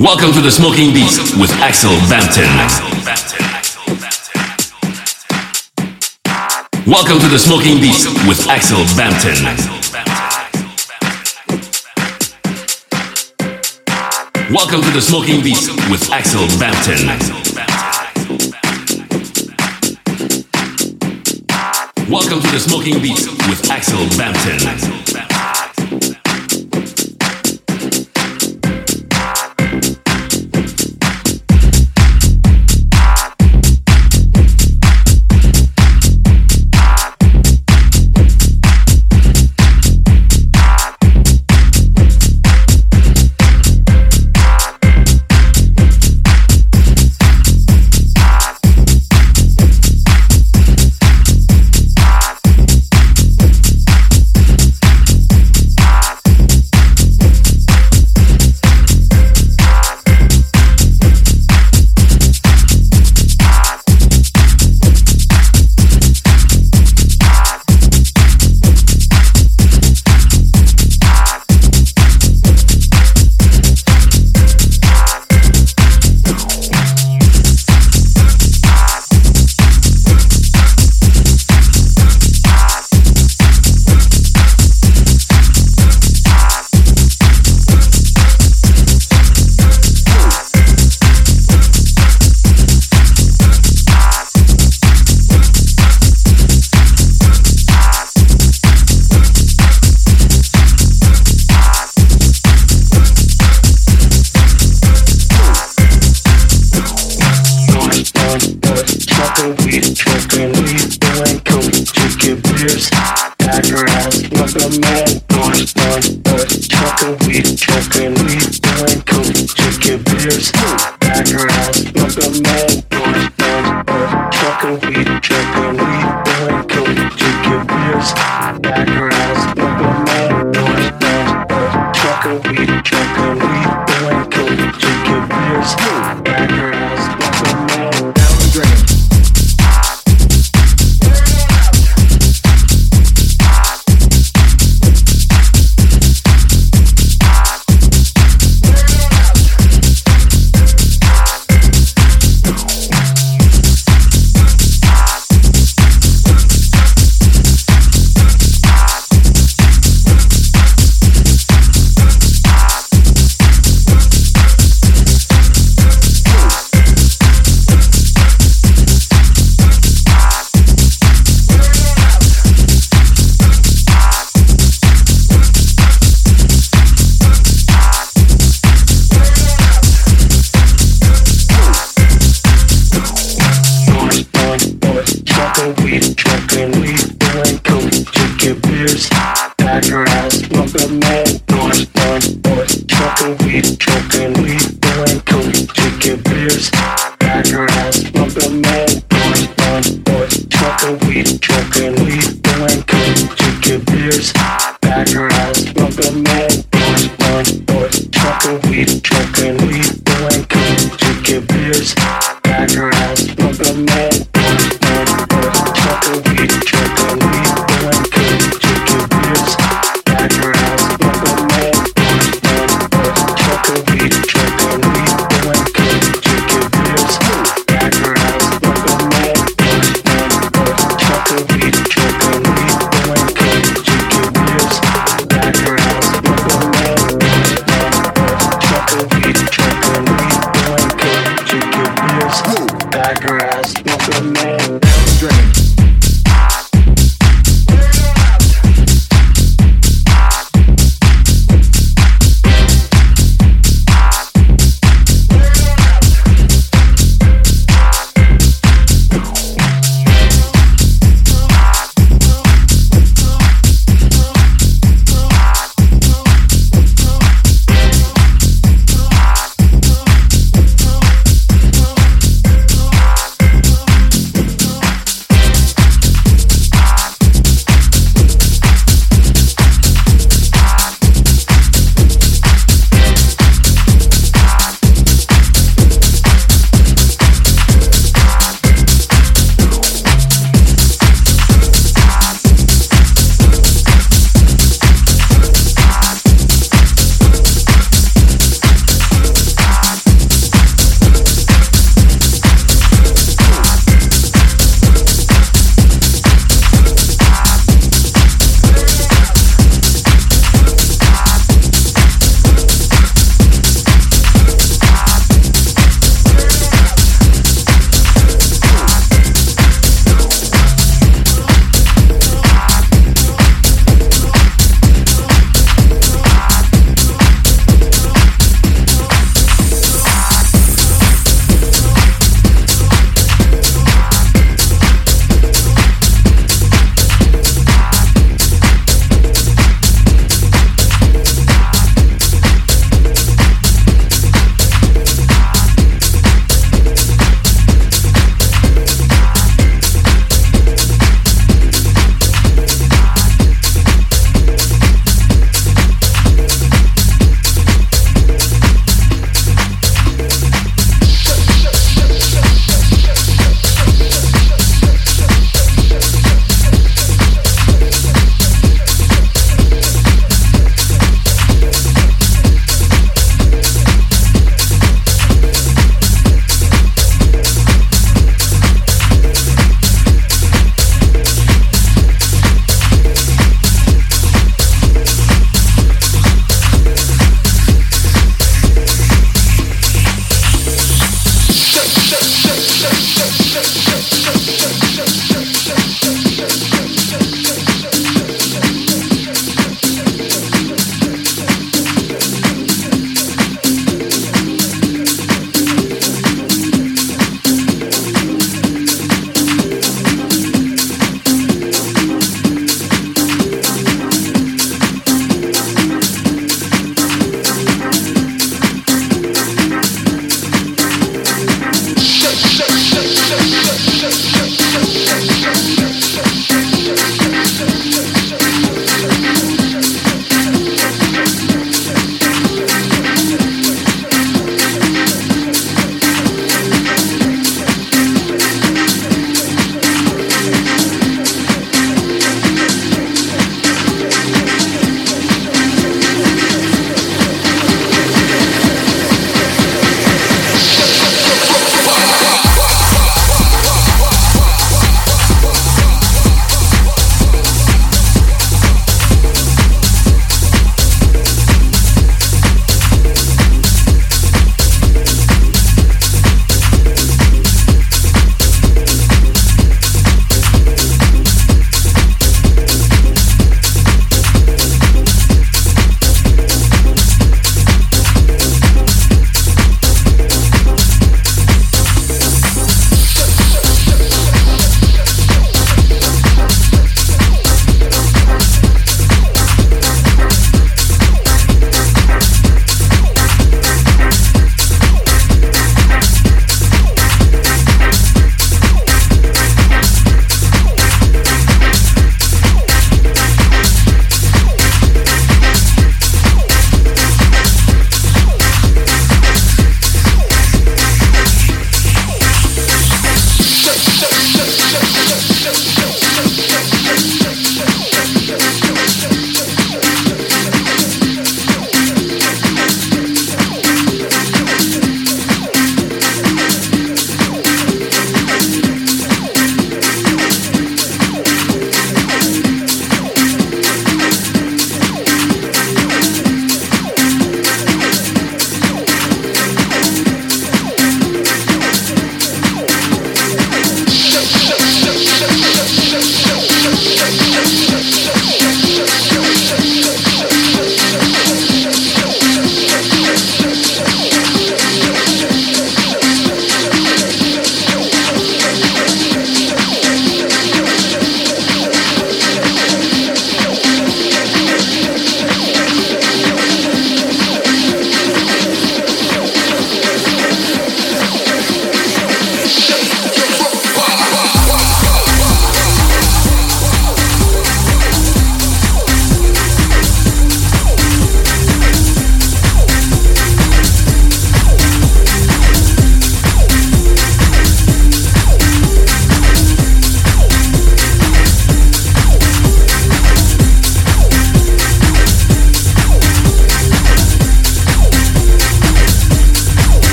Welcome to the Smoking Beats with Axel Bampton. Welcome to the Smoking Beats with Axel Bampton. Welcome to the Smoking Beats with Axel Bampton. Welcome to the Smoking Beats with Axel Bampton. years. Back around, look at my boss, we chuckle, we dine, cool, chicken beers. Back around, look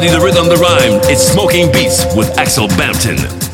melody, the rhythm, the rhyme. It's Smoking Beats with Axel Bampton.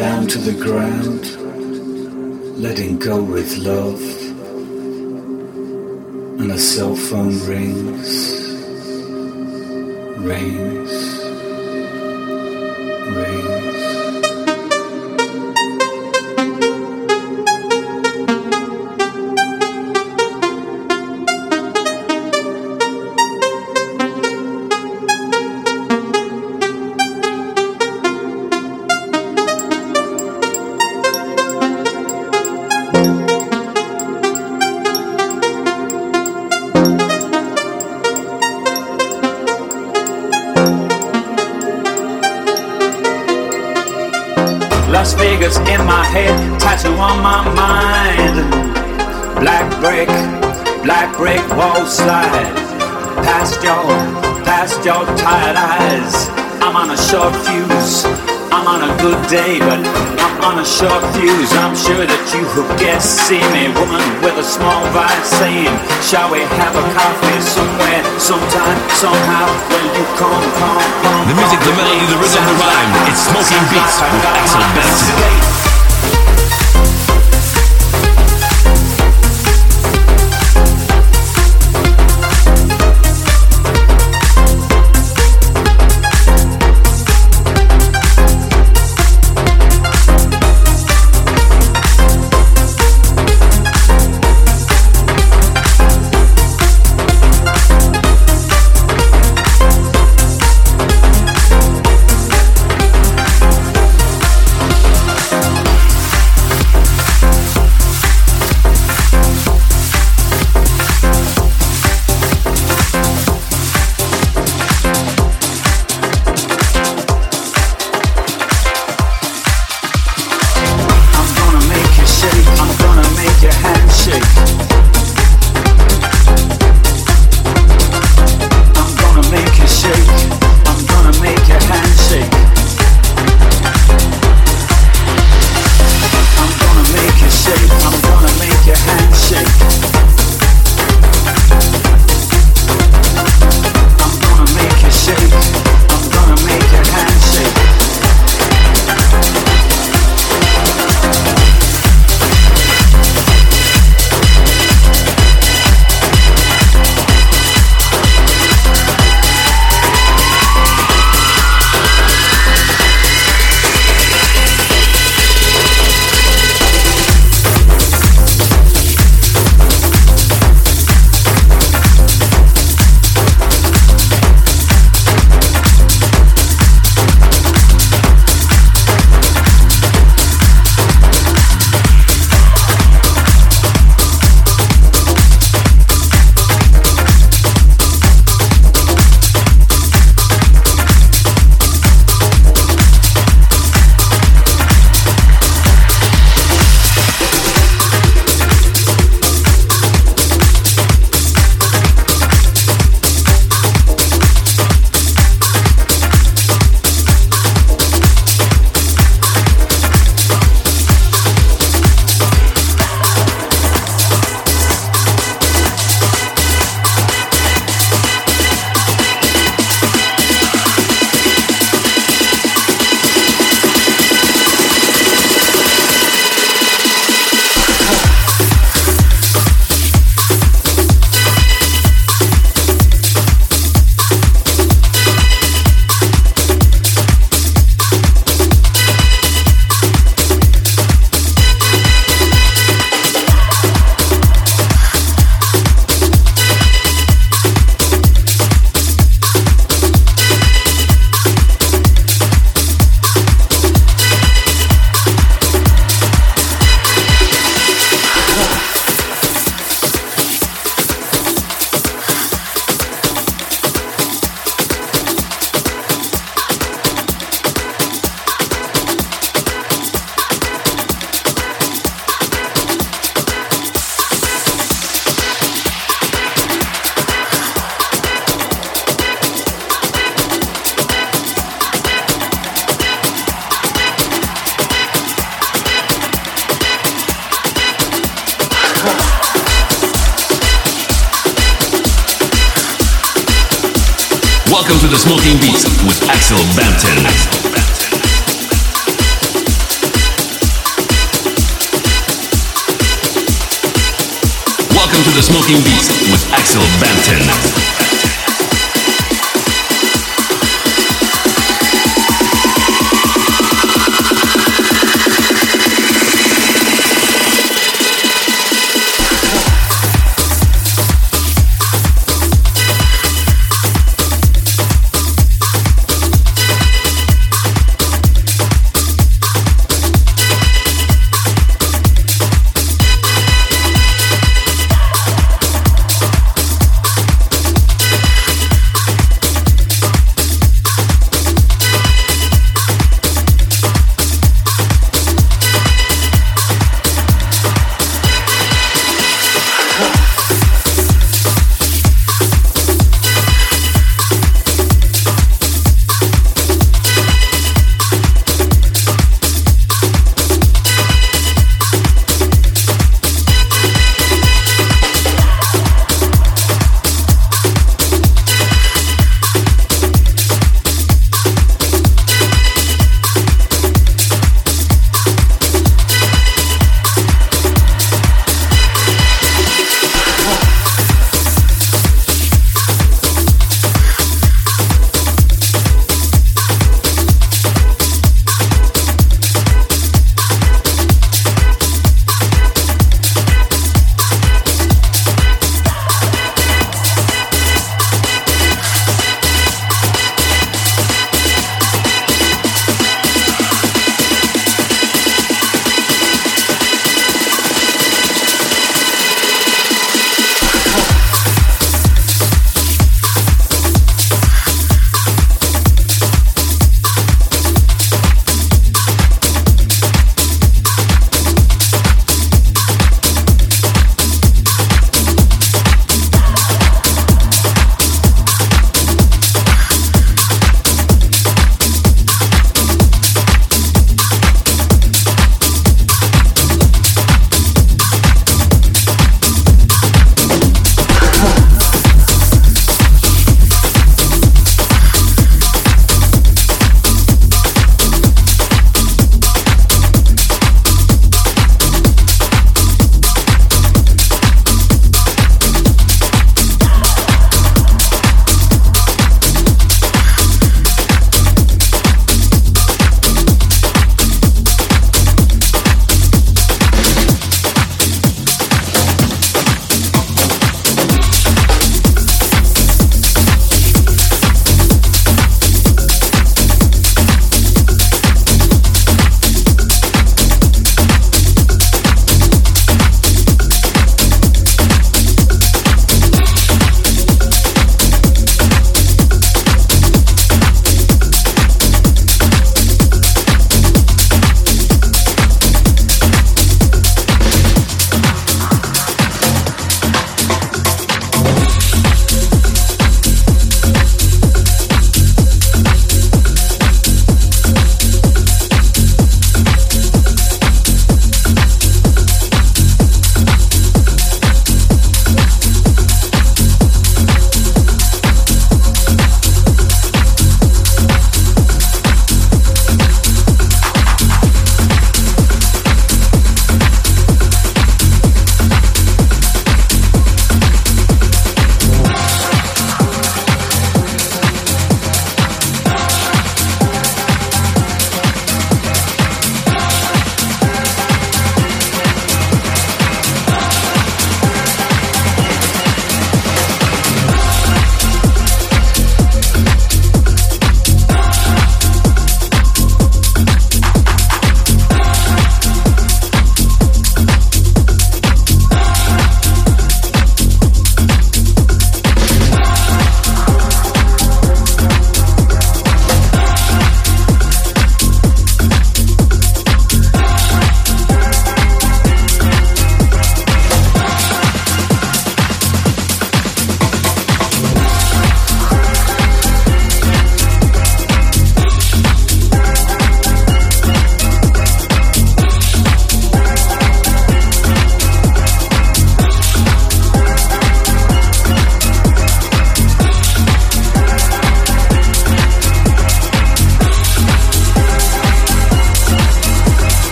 down to the ground, letting go with love, and a cell phone rings, rings. Shall we have a coffee somewhere, sometime, somehow? When you come, come, come. The music, the melody, the rhythm, the rhyme. It's Smoking Beats with Axel Benson.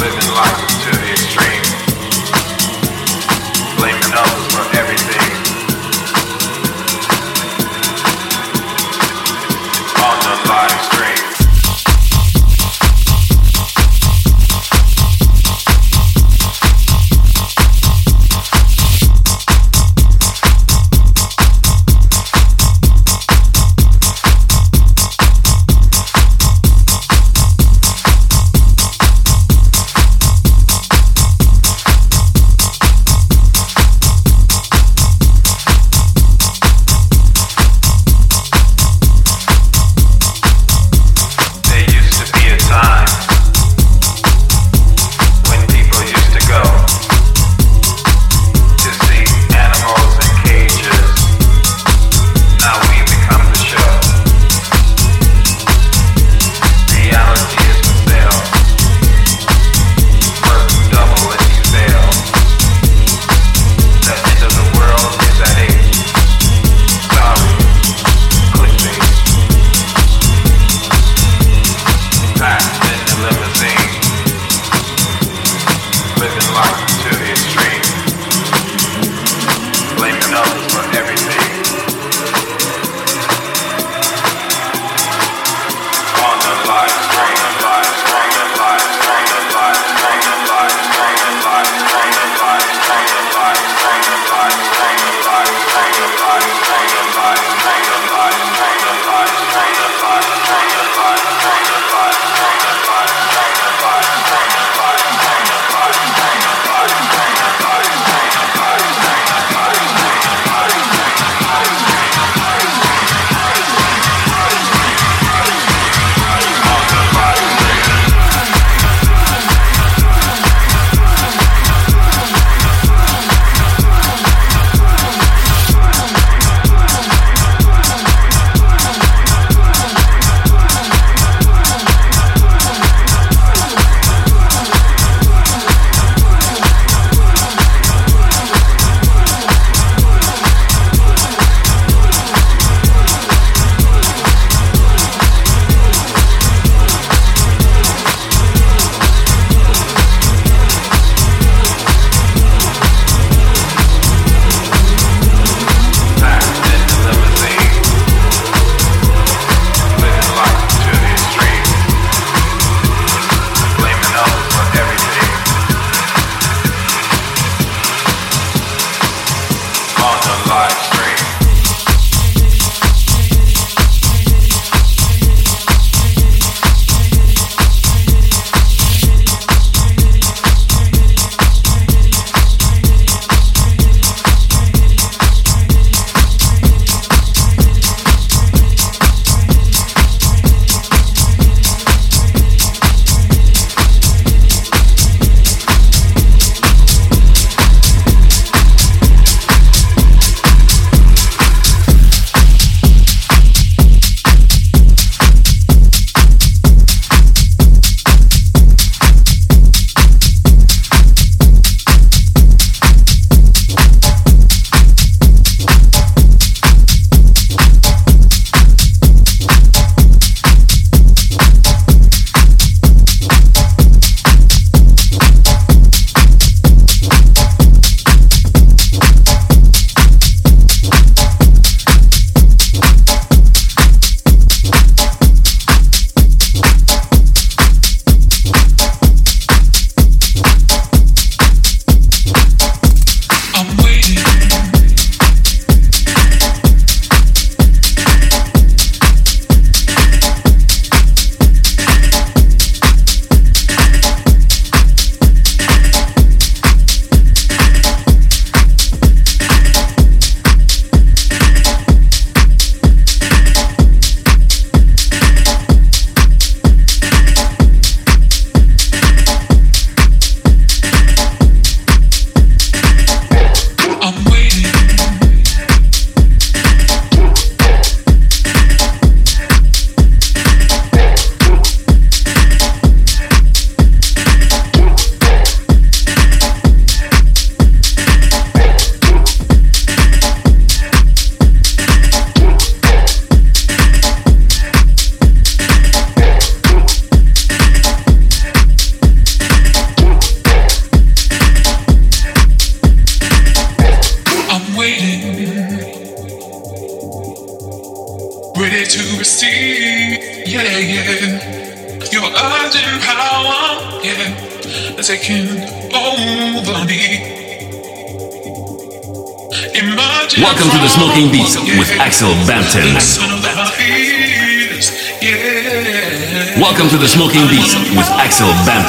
living life.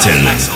Smoking